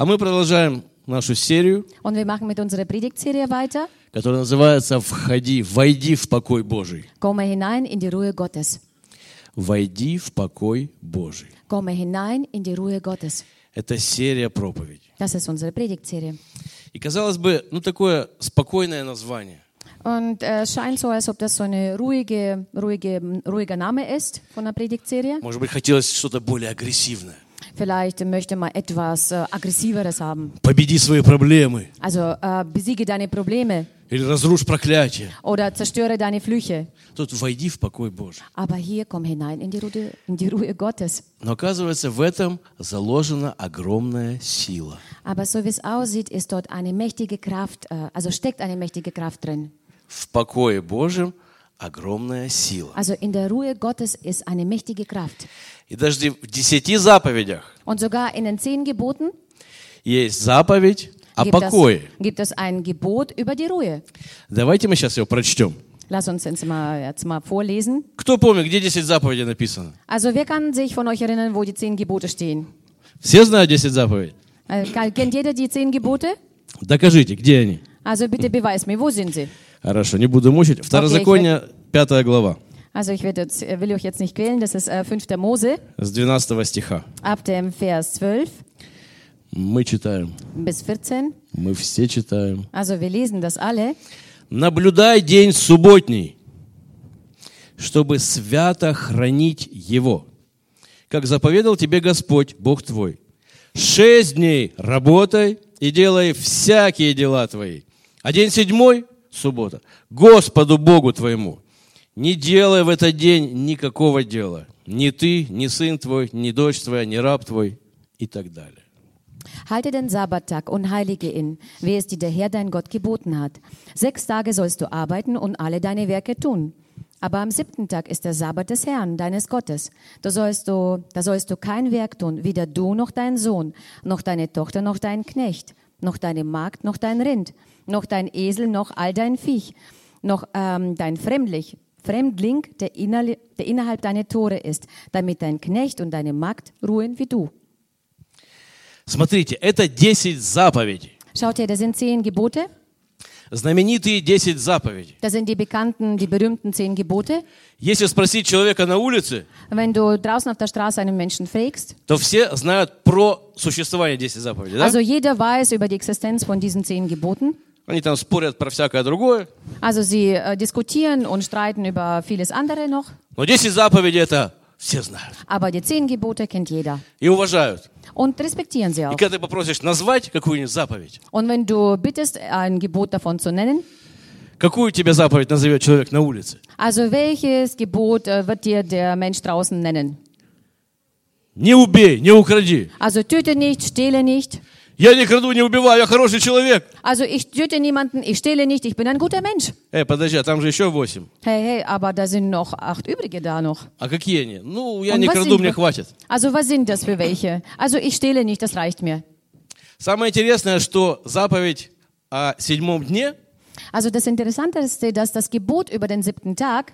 А мы продолжаем нашу серию, Und wir machen mit unserer Predigtserie weiter. которая называется «Входи, войди в покой Божий». Komme hinein in die Ruhe Gottes. «Войди в покой Божий». Komme hinein in die Ruhe Gottes. Это серия проповедей. Das ist unsere Predigtserie. И казалось бы, ну такое спокойное название. Und äh, es scheint so, als ob das so eine ruhige, ruhige, ruhiger Name ist von der Predigtserie. Может быть, хотелось что-то более агрессивное. Vielleicht möchte man etwas äh, aggressiveres haben. Победи свои проблемы Also äh, besiege deine Probleme или разрушь проклятие. oder zerstöre deine Flüche. Тут войди в покой Божий. Aber hier komm hinein in die Ruhe, in die Ruhe Gottes. Но оказывается, в этом заложена огромная сила. Aber so wie es aussieht, ist dort eine mächtige Kraft, äh, also steckt eine mächtige Kraft drin. В покое Божьем огромная сила. Also in der Ruhe Gottes ist eine mächtige Kraft. И даже в десяти заповедях Und sogar in den zehn Geboten есть заповедь о gibt es, покое. gibt es ein Gebot über die Ruhe. Давайте мы сейчас его прочтем. Lass uns jetzt mal, jetzt mal vorlesen. Кто помнит, где 10 заповедей написано? Also wer kann sich von euch erinnern, wo die zehn Gebote stehen? Все знают 10 заповедей? Äh, kennt jeder die zehn Gebote? Докажите, где они? Also bitte beweis mir, wo sind sie? Хорошо, не буду мучить. Второзаконие, 5 глава, Also ich werde äh, will euch jetzt nicht quälen, das ist äh, 5. Mose, с 12 стиха. ab dem Vers 12 Мы читаем, bis 14. мы все читаем. Also wir lesen das alle. Наблюдай день субботний, чтобы свято хранить его, как заповедал тебе Господь, Бог твой. Шесть дней работай и делай всякие дела твои. А день седьмой, суббота, Господу Богу твоему. Не делай в этот день никакого дела. Ни ты, ни сын твой, ни дочь твоя, ни раб твой и так далее. Halte den Sabbattag und heilige ihn, wie es dir der Herr dein Gott geboten hat. Sechs Tage sollst du arbeiten und alle deine Werke tun. Aber am siebten Tag ist der Sabbat des Herrn, deines Gottes. Da sollst du, da sollst du kein Werk tun, weder du noch dein Sohn, noch deine Tochter, noch dein Knecht, noch deine Magd, noch dein Rind, noch dein Esel, noch all dein Viech, noch ähm, dein Fremdlich, Fremdling, der, innerli- der innerhalb deiner Tore ist, damit dein Knecht und deine Magd ruhen wie du. Смотрите, это 10 заповедей. Schaut her, das sind zehn Gebote. Знаменитые 10 заповедей. Das sind die bekannten, die berühmten zehn Gebote. Если спросить человека на улице, Wenn du draußen auf der Straße einen Menschen fragst, то все знают про существование 10 заповедей. Да? also jeder weiß über die Existenz von diesen zehn Geboten. Они там спорят про всякое другое. Also sie äh, diskutieren und streiten über vieles andere noch. Но 10 заповедей это все знают. Aber die zehn Gebote kennt jeder. И уважают. Und respektieren sie И auch. когда ты попросишь назвать какую-нибудь заповедь, Und wenn du bittest, ein Gebot davon zu nennen, какую тебе заповедь назовет человек на улице? also welches Gebot äh, wird dir der Mensch draußen nennen? Не убей, не укради. Also töte nicht, stehle nicht. Я не краду, не убиваю, я хороший человек. Also ich töte niemanden, ich stehle nicht, ich bin ein guter Mensch. Эй, подожди, а там же еще восемь. Hey, hey, aber da sind noch acht übrige da noch. А какие они? Ну, я Und не краду, мне хватит. Also was sind das für welche? Also ich stehle nicht, das reicht mir. Самое интересное, что заповедь о седьмом дне, Also das Interessante ist, dass das Gebot über den siebten Tag,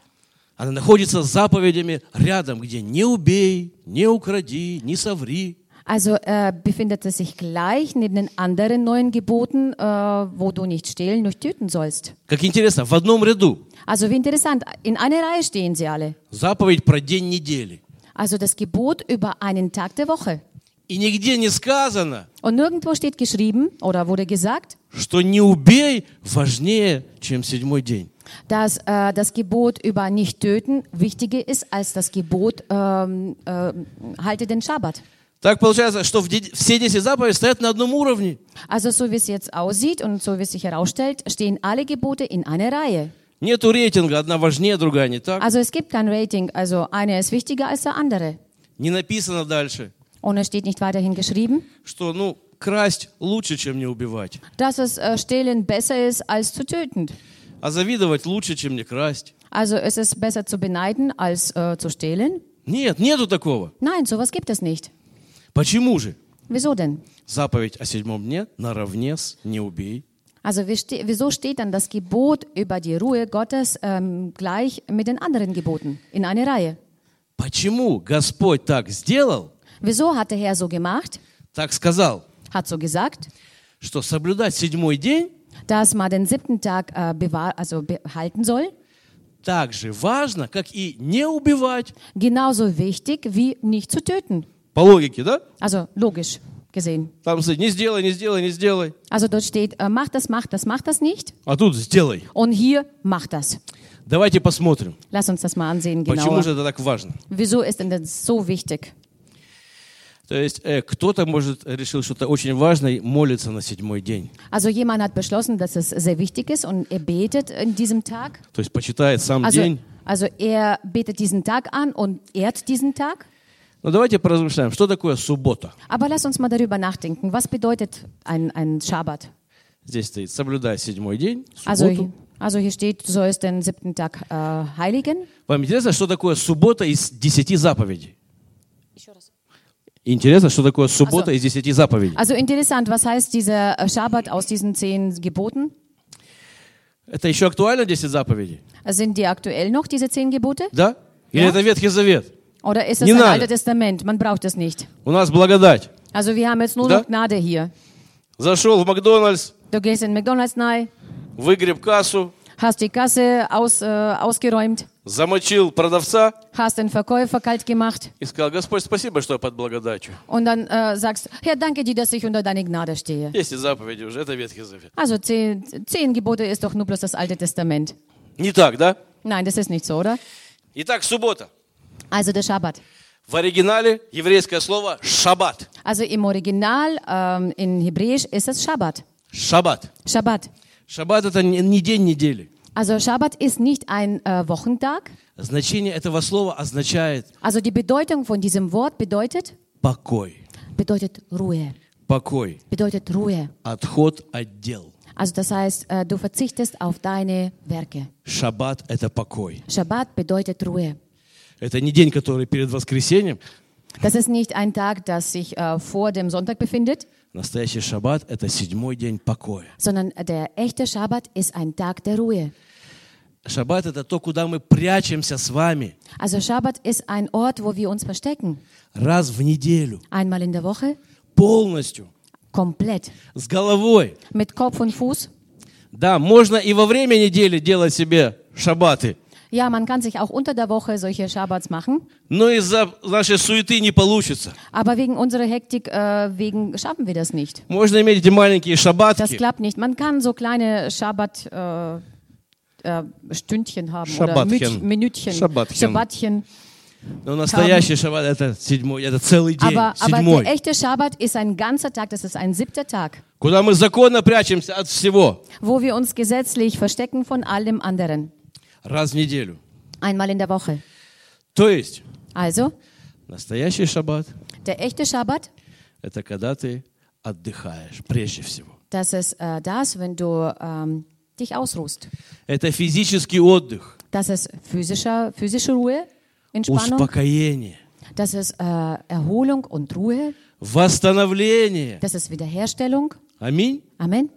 она находится с заповедями рядом, где не убей, не укради, не соври. also äh, befindet es sich gleich neben den anderen neuen Geboten, äh, wo du nicht stehlen, nicht töten sollst. Как интересно, в одном ряду Also wie interessant, in einer Reihe stehen sie alle. заповедь про день недели. Also das Gebot über einen Tag der Woche. И нигде не сказано, Und nirgendwo steht geschrieben oder wurde gesagt, что не убей важнее, чем седьмой день. dass äh, das Gebot über nicht töten wichtiger ist als das Gebot ähm, äh, halte den Schabbat. Так получается, что в де- все 10 заповедей стоят на одном уровне. Also so wie es jetzt aussieht und so wie es sich herausstellt, stehen alle Gebote in einer Reihe. Нету рейтинга, одна важнее, другая не так. Also es gibt kein Rating, also einer ist wichtiger als der andere. Не написано дальше, Und es steht nicht weiterhin geschrieben, что, ну, красть лучше, чем не убивать. dass es äh, stehlen besser ist als zu töten. А завидовать лучше, чем не красть. Also es ist besser zu beneiden als äh, zu stehlen. Нет, нету такого. Nein, sowas gibt es nicht. Почему же? Wieso denn? Заповедь о седьмом дне наравне с «не убей». Also wie ste wieso steht dann das Gebot über die Ruhe Gottes ähm, gleich mit den anderen Geboten in einer Reihe? Почему Господь так сделал, Wieso hat der Herr so gemacht? так сказал? hat so gesagt, что соблюдать седьмой день dass man den siebten Tag äh, bewahr, also behalten soll. так же важно, как и не убивать. Genauso wichtig wie nicht zu töten. По логике, да? Also logisch gesehen. Там стоит, не сделай, не сделай, не сделай. Also dort steht, äh, mach das, mach das, mach das nicht. А тут сделай. Und hier, mach das. Давайте посмотрим, Lass uns das mal ansehen почему же genauer. это так важно. Wieso ist denn das so wichtig? То есть э, кто-то, может, решил, что это очень важно, и молится на седьмой день. Also jemand hat beschlossen, dass es sehr wichtig ist und er betet in diesem Tag. То есть почитает сам Also, день. also er betet diesen Tag an und ehrt diesen Tag. Но давайте поразмышляем, что такое суббота. Aber lass uns mal darüber nachdenken. Was bedeutet ein, ein Schabbat? Здесь стоит, соблюдай седьмой день, Also, субботу. also hier steht, du sollst den siebten Tag äh, heiligen. Вам интересно, что такое суббота из десяти заповедей? Интересно, что такое суббота Also- из десяти заповедей? Also interessant, was heißt dieser äh, Schabbat aus diesen zehn Geboten? Это еще актуально 10 заповедей? Sind die aktuell noch, diese zehn Gebote? Да? Или Ja. это Ветхий Завет? Oder ist es Nie ein надо. Altes Testament? Man braucht es nicht. У нас благодать. Also wir haben jetzt nur Da? noch Gnade hier. Зашел в Макдональдс, Du gehst in McDonalds rein, выгреб кассу, hast die Kasse aus, äh, ausgeräumt, замочил продавца hast den Verkäufer kalt gemacht и сказал, Господь, спасибо, что я под благодатью. und dann äh, sagst, Herr, danke dir, dass ich unter deine Gnade stehe. Десять заповедей уже, это Ветхий Завет. Also zehn, zehn Gebote ist doch nur bloß das Alte Testament. Не так, да? Nein, das ist nicht so, oder? Итак, суббота. Also der Schabbat. В оригинале еврейское слово «шаббат». Also im Original, ähm, in Hebräisch ist es Schabbat. Шаббат. Schabbat. Шаббат – это не не день недели. Also Schabbat ist nicht ein äh, Wochentag. Значение этого слова означает Also die Bedeutung von diesem Wort bedeutet, покой. bedeutet Ruhe. Покой. Bedeutet Ruhe. Отход от дел. Also das heißt, äh, du verzichtest auf deine Werke. Шаббат – это покой. Schabbat bedeutet Ruhe. Это не день, который перед воскресеньем. Das ist nicht ein Tag, das sich äh, vor dem Sonntag befindet, Настоящий шаббат – это седьмой день покоя. sondern der echte Schabbat ist ein Tag der Ruhe. Шаббат – это то, куда мы прячемся с вами Also Schabbat ist ein Ort, wo wir uns verstecken. раз в неделю, Einmal in der Woche, полностью, komplett, с головой. mit Kopf und Fuß. Да, можно и во время недели делать себе шаббаты, Ja, man kann sich auch unter der Woche solche Schabbats machen, но из-за нашей суеты не получится. aber wegen unserer Hektik, äh, wegen schaffen wir das nicht. Можно иметь эти маленькие Das шаббатки, klappt nicht. Man kann so kleine Schabbat äh, äh, Stündchen haben oder Schabbatchen. Müt- Minütchen, Schabbatchen. Schabbatchen. но настоящий шаббат – это седьмой, это целый день, Aber, aber седьмой, der echte Schabbat ist ein ganzer Tag, das ist ein siebter Tag, куда мы законно прячемся от всего wo wir uns gesetzlich verstecken von allem anderen. Раз в неделю. Einmal in der Woche. То есть Also, настоящий шаббат der echte Schabbat, – это когда ты отдыхаешь прежде всего. das ist äh, das, wenn du ähm, dich ausruhst. Это физический отдых, Das ist physischer, physische Ruhe, Entspannung. успокоение, Das ist äh, Erholung und Ruhe. восстановление. Das ist Wiederherstellung. Аминь. Amen.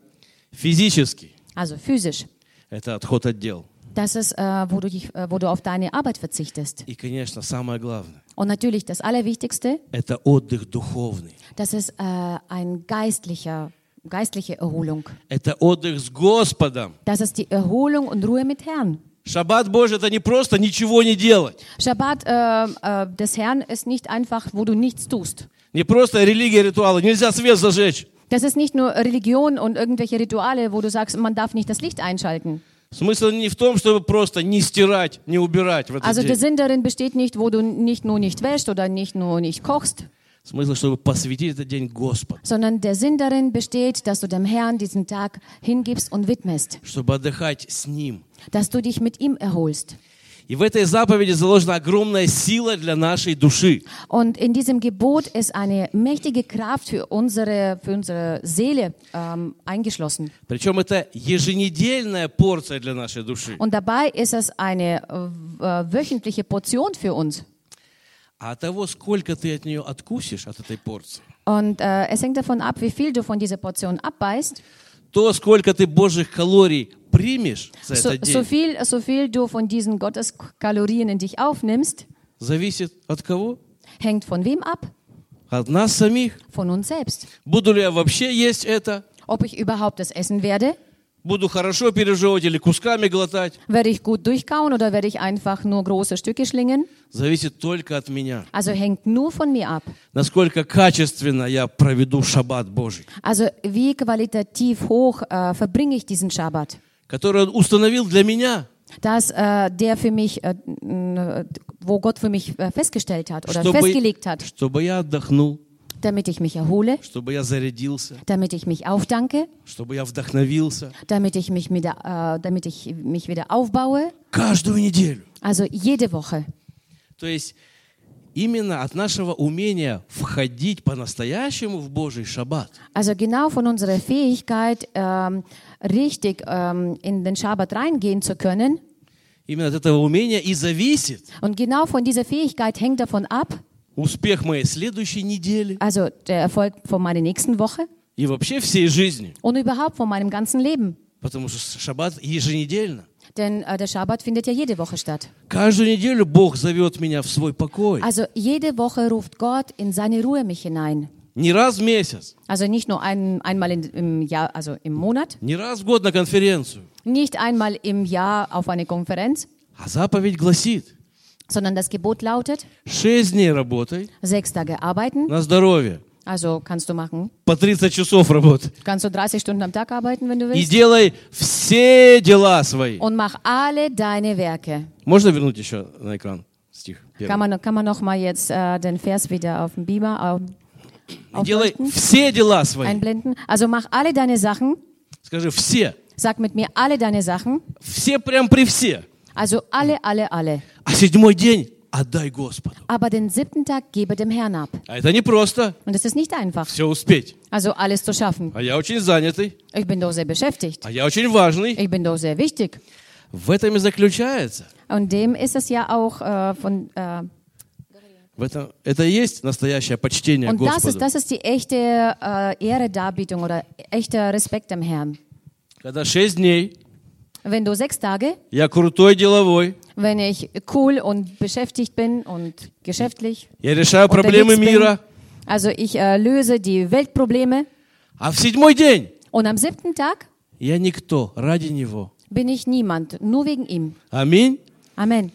Физический Also physisch. – это отход от дел. Das ist, äh, wo, du dich, äh, wo du auf deine Arbeit verzichtest. И, конечно, самое главное Und natürlich das Allerwichtigste, – это отдых духовный. das ist äh, ein geistlicher, geistliche Erholung. Это отдых с Господом. Das ist die Erholung und Ruhe mit Herrn. Шаббат Божий – это не просто ничего не делать. Schabbat äh, äh, des Herrn ist nicht einfach, wo du nichts tust. Не просто религия, ритуалы. Нельзя свет зажечь. Das ist nicht nur Religion und irgendwelche Rituale, wo du sagst, man darf nicht das Licht einschalten. Смысл не в том, чтобы просто не стирать, не убирать в этот Also der день. Sinn darin besteht nicht, wo du nicht nur nicht wäschst oder nicht nur nicht kochst, Смысл, чтобы посвятить этот день Господу. sondern der Sinn darin besteht, dass du dem Herrn diesen Tag hingibst und widmest, Чтобы отдыхать с Ним. dass du dich mit ihm erholst. И в этой заповеди заложена огромная сила для нашей души. Und in diesem Gebot ist eine mächtige Kraft für unsere, für unsere Seele ähm, eingeschlossen. Причем это еженедельная порция для нашей души. Und dabei ist es eine äh, äh, wöchentliche Portion für uns. А от того, сколько ты от нее откусишь, от этой порции, Und äh, es hängt davon ab, wie viel du von dieser Portion abbeißt. то, сколько ты Божьих калорий примешь за So, этот so, день, viel, so viel du von diesen Gotteskalorien in dich aufnimmst, зависит от кого? hängt von wem ab? от нас самих. von uns selbst. Буду ли я вообще есть это? Ob ich überhaupt das essen werde? Буду хорошо пережевывать или кусками глотать? Werde ich gut durchkauen oder werde ich einfach nur große Stücke schlingen? Зависит только от меня. Also hängt nur von mir ab. Насколько качественно я проведу шаббат Божий, Also wie qualitativ hoch äh, verbringe ich diesen Schabbat? который Он установил для меня, Dass äh, der für mich, äh, äh, wo Gott für mich äh, festgestellt hat oder чтобы, festgelegt hat, чтобы я отдохнул, damit ich mich erhole, чтобы я зарядился, damit ich mich aufdanke, чтобы я вдохновился. damit ich mich wieder, äh, damit ich mich wieder aufbaue. Каждую неделю. Also jede Woche. То есть именно от нашего умения входить по-настоящему в Божий шаббат, Also genau von unserer Fähigkeit, ähm, richtig ähm, in den Schabbat reingehen zu können. именно от этого умения и зависит Und genau von dieser Fähigkeit hängt davon ab, успех моей следующей недели also der Erfolg von meiner nächsten Woche и вообще всей жизни. und überhaupt von meinem ganzen Leben. Потому что шаббат еженедельно. Denn äh, der Schabbat findet ja jede Woche statt. Каждую неделю Бог зовет меня в свой покой. Also jede Woche ruft Gott in seine Ruhe mich hinein. Не раз в месяц, Also nicht nur ein, einmal in, im Jahr, also im Monat, не раз в год на конференцию. nicht einmal im Jahr auf eine Konferenz, А заповедь гласит, sondern das Gebot lautet, шесть дней работай sechs Tage arbeiten, на здоровье. also kannst du machen, По 30 часов работай. kannst du 30 Stunden am Tag arbeiten, wenn du И willst, делай все дела свои. und mach alle deine Werke. Можно вернуть еще на экран стих? первый? Kann man, kann man noch mal jetzt äh, den Vers wieder auf dem Beamer auf, Делай aufleuchten, все дела свои. einblenden? Also mach alle deine Sachen, Скажи все. sag mit mir alle deine Sachen, Все прям при все. also alle, alle, alle. А седьмой день отдай Господу. Aber den siebten Tag gebe dem Herrn ab. А это не просто Und es ist nicht einfach, все успеть. also alles zu schaffen. А я очень занятый, Ich bin doch sehr beschäftigt. а я очень важный. Ich bin doch sehr wichtig. В этом и заключается. Und dem ist es ja auch äh, von. Äh, В этом, это и есть настоящее почтение und das ist, Господу. das ist die echte äh, Ehredarbietung oder echter Respekt dem Herrn. Когда шесть дней Wenn du sechs Tage, я крутой деловой, wenn ich cool und beschäftigt bin und geschäftlich, я решаю проблемы unterwegs bin, мира, also ich äh, löse die Weltprobleme. а в седьмой день Und am siebten Tag я никто ради Него. bin ich niemand, nur wegen ihm. Аминь. Amen.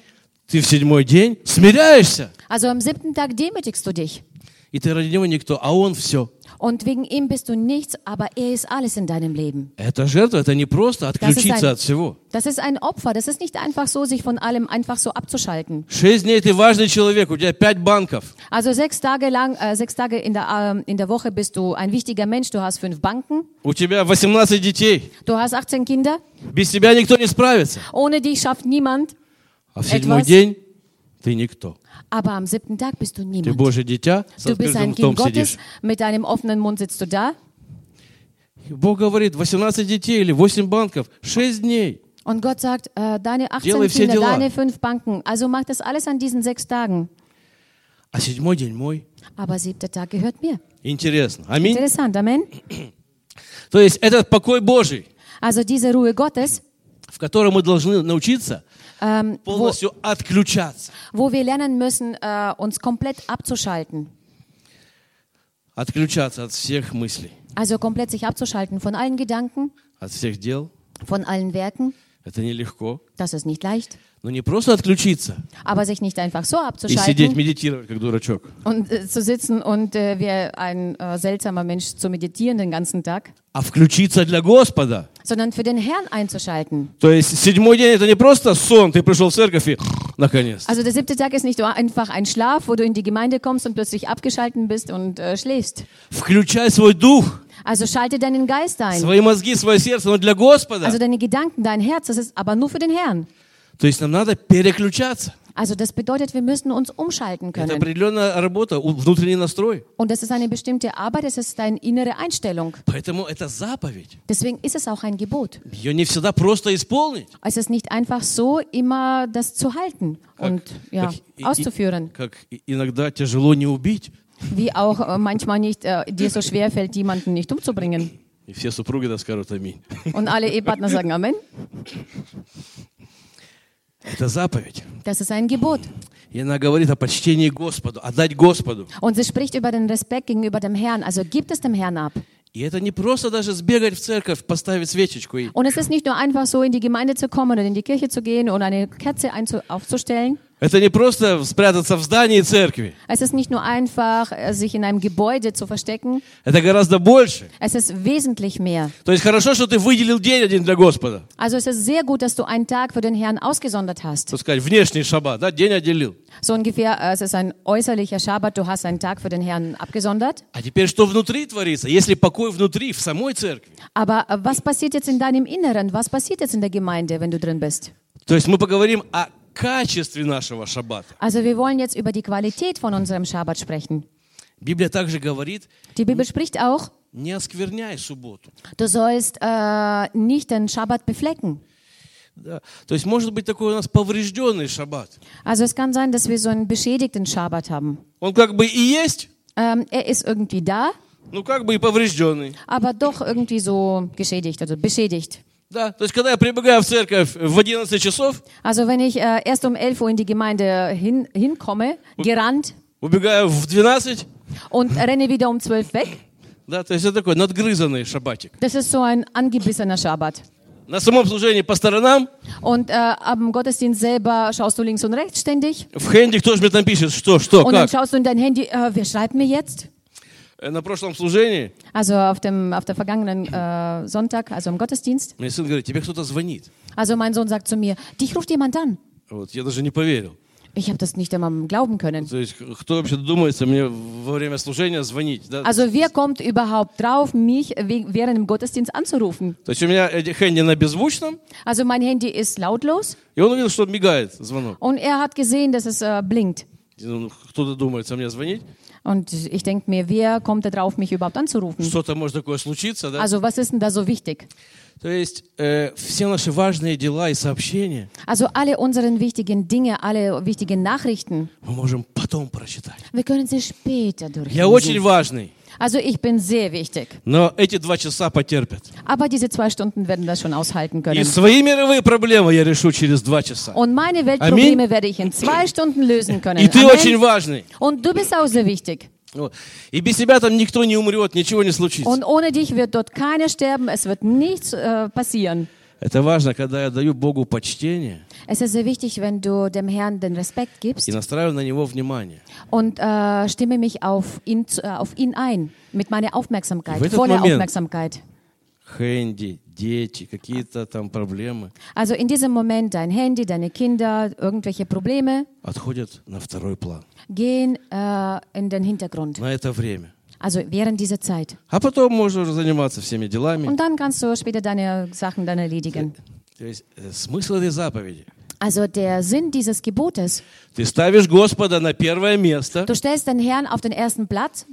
Ты в седьмой день смиряешься, Also am siebten Tag demütigst du dich. и ты ради Него никто, а Он все. Und wegen ihm bist du nichts, aber er ist alles in deinem Leben. Это жертва, это не просто отключиться ein- от всего. Das ist ein Opfer. Das ist nicht einfach so, sich von allem einfach so abzuschalten. Шесть дней ты важный человек, у тебя пять банков. Also sechs Tage lang, äh, sechs Tage in der, ähm, in der Woche bist du ein wichtiger Mensch. Du hast fünf Banken. У тебя 18 детей. Du hast 18 Kinder. Без тебя никто не справится. Ohne dich schafft niemand. А в седьмой Etwas. день ты никто. Aber am siebten Tag bist du Ты niemand. Божье дитя, с Du bist ein Kind Gottes. Mit einem offenen Mund sitzt du da. Бог говорит, 18 детей или 8 банков, 6 дней. Und Gott sagt, äh, deine 18 Делай все Kinder, deine fünf Banken. Also mach das alles an diesen sechs Tagen. А седьмой день мой. Aber siebter Tag gehört mir. Интересно. Аминь. Interessant, Amen. То есть этот покой Божий, Also diese Ruhe Gottes, в котором мы должны научиться ähm, wo, полностью отключаться. wo wir lernen müssen, äh, uns komplett abzuschalten. Отключаться от всех мыслей, Also komplett sich abzuschalten von allen Gedanken, от всех дел. von allen Werken. Это нелегко. Das ist nicht leicht. Но не просто отключиться Aber sich nicht einfach so и сидеть, abzuschalten медитировать, как дурачок. und äh, zu sitzen und äh, wie ein äh, seltsamer Mensch zu meditieren den ganzen Tag, А включиться для Господа. sondern für den Herrn einzuschalten. То есть седьмой день это не просто сон, ты пришел в церковь и наконец. Also der siebte Tag ist nicht nur einfach ein Schlaf, wo du in die Gemeinde kommst und plötzlich abgeschalten bist und äh, schläfst. Включай свой дух, Also schalte deinen Geist ein. свои мозги, свое сердце, но для Господа. Also deine Gedanken, dein Herz, das ist aber nur für den Herrn. То есть нам надо переключаться. Also das bedeutet, wir müssen uns umschalten Это können. определенная работа, у- внутренний настрой. Und das ist eine bestimmte Arbeit, das ist deine innere Einstellung. Поэтому это заповедь. Deswegen ist es auch ein Gebot. Ее не всегда просто исполнить. Es ist nicht einfach so, immer das zu halten und ja, как и- и- auszuführen. как и- иногда тяжело не убить. Wie auch äh, manchmal nicht äh, dir so schwer fällt, jemanden nicht umzubringen. И все супруги да скажут аминь. Und alle Ehepartner sagen Amen. Это заповедь. Das ist ein Gebot. И она говорит о почтении Господу, отдать Господу. Und sie spricht über den Respekt gegenüber dem Herrn. Also gibt es dem Herrn ab. И это не просто даже сбегать в церковь, поставить свечечку. И Und es ist nicht nur einfach so, in die Gemeinde zu kommen oder in die Kirche zu gehen und eine Kerze einzu aufzustellen. Это не просто спрятаться в здании церкви. Es ist nicht nur einfach, äh, sich in einem Gebäude zu verstecken. Это гораздо больше. Es ist wesentlich mehr. То есть хорошо, что ты выделил день один для Господа. Also es ist sehr gut, dass du einen Tag für den Herrn ausgesondert hast. Так сказать, внешний шаббат, да, день отделил. So ungefähr, äh, es ist ein äußerlicher Schabbat, du hast einen Tag für den Herrn abgesondert. А теперь что внутри творится? Если покой внутри, в самой церкви. Aber äh, was passiert jetzt in deinem Inneren? Was passiert jetzt in der Gemeinde, wenn du drin bist? То есть мы поговорим о качестве нашего шаббата. Also wir wollen jetzt über die Qualität von unserem Schabbat sprechen. Библия также говорит, Die Bibel spricht auch, не оскверняй субботу. du sollst äh, nicht den Schabbat beflecken. Да. То есть может быть такой у нас поврежденный шаббат. Also es kann sein, dass wir so einen beschädigten Schabbat haben. Он как бы и есть, Ähm, er ist irgendwie da, ну как бы и поврежденный. aber doch irgendwie so geschädigt, also beschädigt. Да, то есть когда я прибегаю в церковь в 11 часов, Also wenn ich äh, erst um 11 Uhr in die Gemeinde hin, hinkomme, gerannt убегаю в 12, und renne wieder um 12 weg, да, то есть это такой надгрызанный шаббатик. das ist so ein angebissener Schabbat. На самом служении по сторонам, Und äh, am Gottesdienst selber schaust du links und rechts ständig. в хенде кто же мне там пишет, что, что, Und dann как. schaust du in dein Handy, äh, wer schreibt mir jetzt? Э, На прошлом служении Also auf dem auf der vergangenen äh, Sonntag, also im Gottesdienst. мне сын говорит, тебе кто-то звонит. Also mein Sohn sagt zu mir, dich ruft jemand an. Вот, я даже не поверил. Ich habe das nicht einmal glauben können. То есть кто вообще думается мне во время служения звонить? Да? Also wer kommt überhaupt drauf, mich we- während dem Gottesdienst anzurufen? То есть у меня э, хенди на беззвучном, Also mein Handy ist lautlos и он увидел, что мигает звонок. und er hat gesehen, dass es äh, blinkt. И, ну, Кто-то думается мне звонить. Und ich denke mir, wer kommt da drauf, mich überhaupt anzurufen? Что-то может такое случиться, да? Also was ist denn da so wichtig? То есть э, все наши важные дела и сообщения Also alle unseren wichtigen Dinge, alle wichtigen Nachrichten, мы можем потом прочитать. wir können sie später Я очень durchlesen. важный, Also ich bin sehr wichtig. но эти два часа потерпят. Aber diese zwei Stunden werden das schon aushalten И können. свои мировые проблемы я решу через два часа. Und meine Weltprobleme werde ich in zwei Stunden lösen können. И ты очень Amen. важный. Und du bist auch sehr wichtig. Вот. И без тебя там никто не умрет, ничего не случится. Und ohne dich wird dort keiner sterben, es wird nichts äh, passieren. Это важно, когда я даю Богу почтение Es ist sehr wichtig, wenn du dem Herrn den Respekt gibst и настраиваю на Него внимание. und äh, stimme mich auf ihn, äh, auf ihn ein mit meiner Aufmerksamkeit, voller момент- Aufmerksamkeit. Хэнди, дети, какие-то там проблемы Also in diesem Moment dein Handy, deine Kinder, irgendwelche Probleme отходят на второй план. gehen äh, in den Hintergrund. На это время. Also während dieser Zeit. А потом можно уже заниматься всеми делами. Und dann kannst du später deine Sachen dann erledigen. То есть э, смысл этой заповеди. Also der Sinn dieses Gebotes. Ты ставишь Господа на первое место Du stellst den Herrn auf den ersten Platz,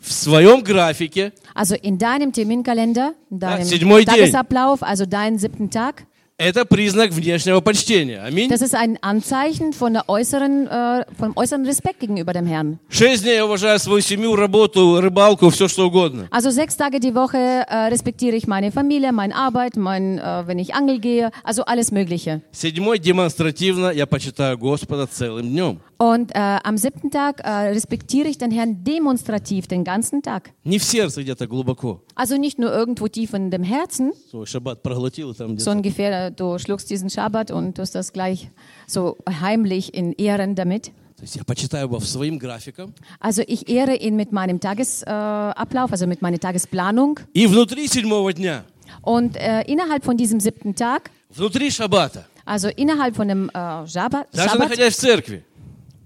в своем графике, also in deinem Terminkalender, in deinem седьмой день. Tagesablauf, also deinen siebten Tag. это признак внешнего почтения. Аминь. Das ist ein Anzeichen von der äußeren, äh, vom äußeren Respekt gegenüber dem Herrn. Шесть дней я уважаю свою семью, работу, рыбалку, все что угодно. Also sechs Tage die Woche äh, respektiere ich meine Familie, meine Arbeit, mein, äh, wenn ich angel gehe, also alles Mögliche. Седьмой демонстративно я почитаю Господа целым днем. Und äh, am siebten Tag äh, respektiere ich den Herrn demonstrativ den ganzen Tag. Не в сердце где-то глубоко. Also nicht nur irgendwo tief in dem Herzen, Свой шаббат проглотил и там so где-то. ungefähr, äh, du schluckst diesen Schabbat und tust das gleich so heimlich in Ehren damit. То есть я почитаю его в своим графиком. Also ich ehre ihn mit meinem Tagesablauf, äh, Ablauf, also mit meiner Tagesplanung. И внутри седьмого дня, Und äh, innerhalb von diesem siebten Tag, внутри шаббата, also innerhalb von dem äh, Schabbat, даже Schabbat находясь в церкви,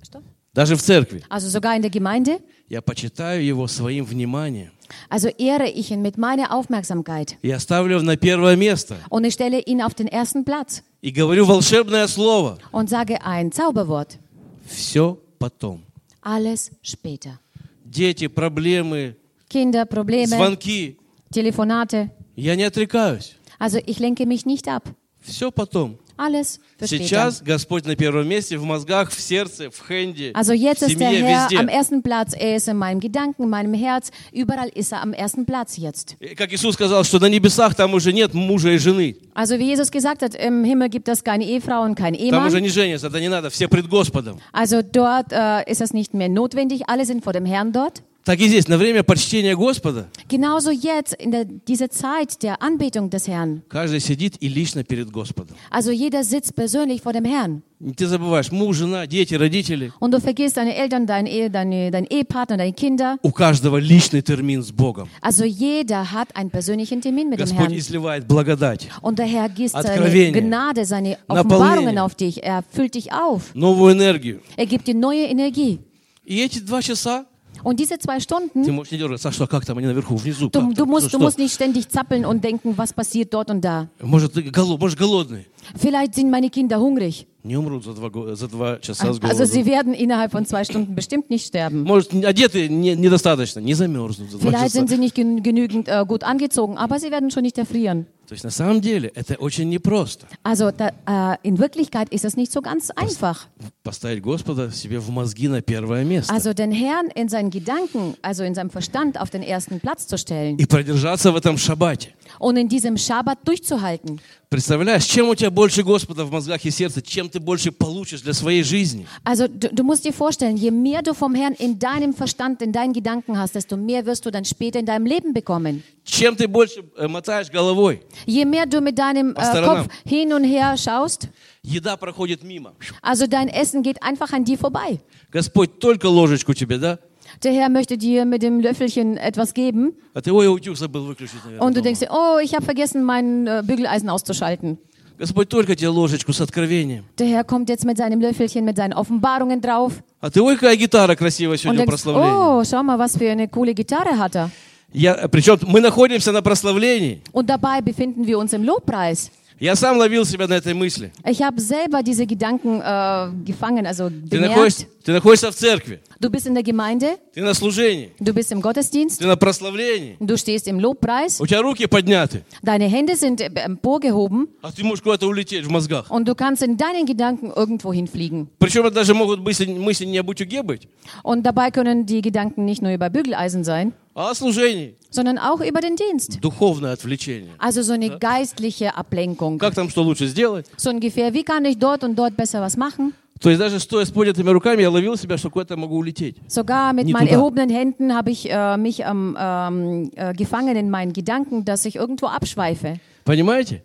Что? даже в церкви, also sogar in der Gemeinde, я почитаю его своим вниманием. also ehre ich ihn mit meiner Aufmerksamkeit. Я ставлю на первое место Und ich stelle ihn auf den ersten Platz и говорю волшебное слово. und sage ein Zauberwort. Все потом. Alles später. Дети, проблемы, Kinder, Probleme, звонки. Telefonate. Я не отрекаюсь. Also ich lenke mich nicht ab. Все потом. Alles für später. Сейчас Господь на первом месте, в мозгах, в сердце, в хенде, Also jetzt в ist der семье, Herr am везде. ersten Platz. Er ist in meinem Gedanken, in meinem Herz. Überall ist er am ersten Platz jetzt. И Как Иисус сказал, что на небесах там уже нет мужа и жены. Also wie Jesus gesagt hat, im Himmel gibt es keine Ehefrau und keinen Там уже Ehemann. не женятся, это не надо, все пред Господом. Also dort äh, ist es nicht mehr notwendig. Alle sind vor dem Herrn dort. Так и здесь, на время почтения Господа, Genauso jetzt, in der, dieser Zeit der Anbetung des Herrn. каждый сидит и лично перед Господом. Also jeder sitzt persönlich vor dem Herrn. И Ты забываешь, муж, жена, дети, родители. Und du vergisst deine Eltern, dein, Ehe, deine, dein Ehepartner, deine Kinder. У каждого личный термин с Богом. Also jeder hat einen persönlichen Termin mit dem Господь Herrn. изливает благодать, Und der Herr gießt seine. Gnade, seine. Offenbarungen auf dich. Er füllt dich auf. новую энергию. Er gibt dir neue Energie. И эти два часа Und diese zwei ты Stunden, можешь не дергаться. А что, как там они наверху, внизу? du, как du, там? musst, Что, du что? musst nicht ständig zappeln und denken, was passiert dort und da. Может, ты голод, может, голодный. Vielleicht sind meine Kinder hungrig. Не умрут за два, го- за два часа с Also sie голоду. werden innerhalb von zwei Stunden bestimmt nicht sterben. Может, одеты не- недостаточно, не замерзнут за два Vielleicht часа. sind sie nicht gen genügend äh, gut angezogen, aber sie werden schon nicht erfrieren. То есть на самом деле это очень непросто. Also da, äh, in Wirklichkeit ist es nicht so ganz einfach. Поставить Господа себе в мозги на первое место. Also den Herrn in seinen Gedanken, also in seinem Verstand auf den ersten Platz zu stellen И продержаться в этом шаббате. und in diesem Schabbat durchzuhalten. Представляешь, чем у тебя больше Господа в мозгах и сердце, чем ты больше получишь для своей жизни. Also du, du musst dir vorstellen, je mehr du vom Herrn in deinem Verstand, in deinen Gedanken hast, desto mehr wirst du dann später in deinem Leben bekommen. Чем ты больше э, мотаешь головой, Je mehr du mit deinem По äh, сторонам. Kopf hin und her schaust, еда проходит мимо. also dein Essen geht einfach an dir vorbei. Господь только ложечку тебе, да? Der Herr möchte dir mit dem Löffelchen etwas geben А ты, ой, утюг забыл выключить, наверное. und du дома». denkst dir, oh, ich habe vergessen, mein äh, Bügeleisen auszuschalten. Господь только тебе ложечку с откровением. Der Herr kommt jetzt mit seinem Löffelchen, mit seinen Offenbarungen drauf А ты, ой, какая гитара красивая und сегодня в denkst, прославлении. oh, schau mal, was für eine coole Gitarre hat er. Я, причем мы находимся на прославлении. Und dabei befinden wir uns im Lobpreis. Я сам ловил себя на этой мысли. Ich habe selber diese Gedanken äh, gefangen, also Ты находишься, bemerkt. ты находишься в церкви, Du bist in der Gemeinde, ты на служении, du bist im Gottesdienst, ты на прославлении. du stehst im Lobpreis, У тебя руки подняты, deine Hände sind äh, emporgehoben а ты можешь куда-то улететь в мозгах. und du kannst in deinen Gedanken irgendwo hinfliegen. Причем это даже могут мысли, мысли не об утюге быть, Und dabei können die Gedanken nicht nur über Bügeleisen sein, а о служении. sondern auch über den Dienst. Духовное отвлечение. Also so eine geistliche Ablenkung. Как там что лучше сделать? So ungefähr, wie kann ich dort und dort besser was machen? То есть даже стоя с поднятыми руками, я ловил себя, что куда-то могу улететь. Sogar mit Nie meinen tut er. erhobenen Händen habe ich äh, mich ähm, ähm, äh, gefangen in meinen Gedanken, dass ich irgendwo abschweife. Понимаете?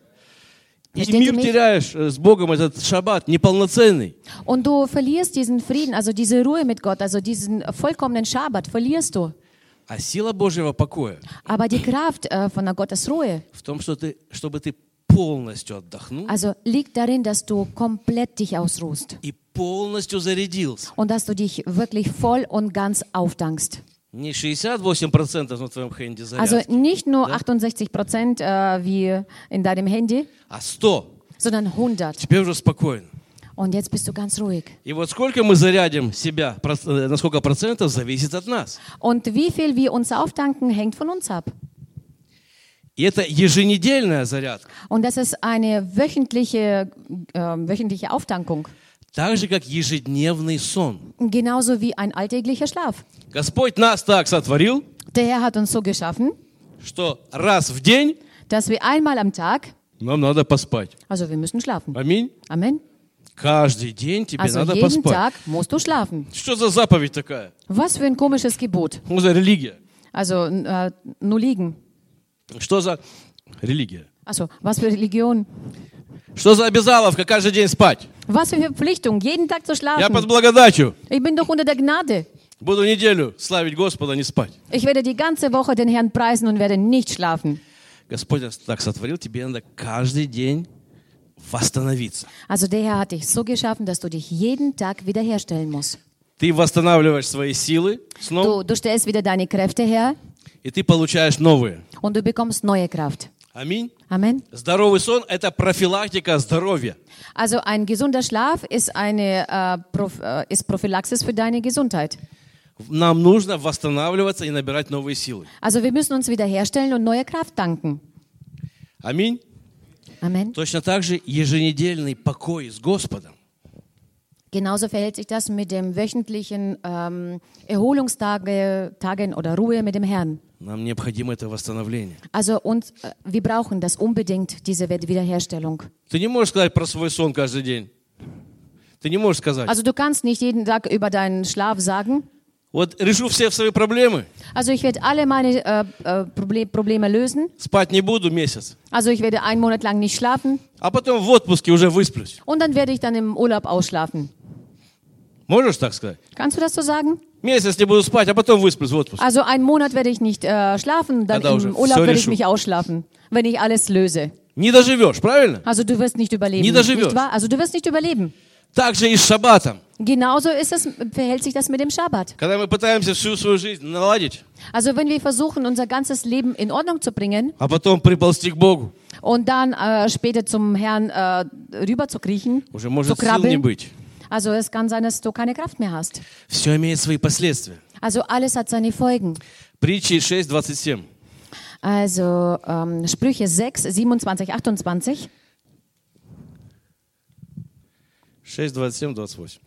И Verstehen мир Sie mich? теряешь э, с Богом, этот шаббат неполноценный. Und du verlierst diesen Frieden, also diese Ruhe mit Gott, also diesen vollkommenen Schabbat, verlierst du. А сила Божьего покоя Aber die Kraft äh, von der Gottes Ruhe, в том, что ты, чтобы ты полностью отдохнул also liegt darin, dass du komplett dich ausruhst и полностью зарядился. und dass du dich wirklich voll und ganz aufdankst. Не 68% на твоем хенде Also зарядки, nicht nur 68 Prozent äh, wie in deinem Handy, а 100. sondern 100. Теперь уже спокойно. Und jetzt bist du ganz ruhig. И вот сколько мы зарядим себя, проц- э, на сколько процентов, зависит от нас. Und wie viel wir uns aufdanken, hängt von uns ab. И это еженедельная зарядка. Und das ist eine wöchentliche, äh, wöchentliche Aufdankung. Так же, как ежедневный сон. Genauso wie ein alltäglicher Schlaf. Господь нас так сотворил, Der Herr hat uns so geschaffen, что раз в день dass wir einmal am Tag, нам надо поспать. also wir müssen schlafen. Аминь. Amen. Каждый день тебе Also надо jeden поспать. Tag musst du schlafen. Что за заповедь такая? Was für ein komisches Gebot. Что за религия? Also äh, nur liegen. Что за религия? Also was für Religion. Что за обязаловка каждый день спать? Was für Verpflichtung, jeden Tag zu Я под schlafen. благодатью Ich bin doch unter der Gnade. буду неделю славить Господа, не спать. Ich werde die ganze Woche den Herrn preisen und werde nicht schlafen. Господь так сотворил, тебе надо каждый день восстановиться. Also der Herr hat dich so geschaffen, dass du dich jeden Tag wiederherstellen musst. Ты восстанавливаешь свои силы снова, Du, du stellst wieder deine Kräfte her и ты получаешь новые. und du bekommst neue Kraft. Аминь. Amen. Здоровый сон – это профилактика здоровья. Also ein gesunder Schlaf ist eine äh, Prof, äh, ist Prophylaxis für deine Gesundheit. Нам нужно восстанавливаться и набирать новые силы. Also wir müssen uns wiederherstellen und neue Kraft danken. Аминь. Amen. Точно так же еженедельный покой с Господом. Genauso verhält sich das mit dem wöchentlichen ähm, Erholungstage Tagen oder Ruhe mit dem Herrn. Нам необходимо это восстановление. Also uns, äh, wir brauchen das unbedingt, diese Wed- Wiederherstellung. Ты не можешь сказать про свой сон каждый день. Ты не можешь сказать. Also du kannst nicht jeden Tag über deinen Schlaf sagen. Вот решу все свои проблемы, Also ich werde alle meine äh, äh, Proble Probleme lösen. спать не буду месяц. Also ich werde einen Monat lang nicht schlafen А потом в отпуске уже высплюсь. und dann werde ich dann im Urlaub ausschlafen. Можешь так сказать? Kannst du das so sagen? Месяц не буду спать, а потом высплюсь в отпуск. Also einen Monat werde ich nicht äh, schlafen, dann Когда уже im Urlaub всё werde ich решу. mich ausschlafen, wenn ich alles löse. Не доживешь, правильно? Also du wirst nicht überleben, Nie доживешь. nicht wahr? Also du wirst nicht überleben. Так же и с шаббатом. Genauso ist es, verhält sich das mit dem Schabbat. Когда мы пытаемся всю свою жизнь наладить, Also wenn wir versuchen, unser ganzes Leben in Ordnung zu bringen а потом приползти к Богу, und dann äh, später zum Herrn äh, rüber zu kriechen, уже zu может сил не krabbeln, быть. also es kann sein, dass du keine Kraft mehr hast. Все имеет свои последствия. Also alles hat seine Folgen. Притчи 6, 27. Also ähm, Sprüche 6, 27, 28. 6, 27, 28.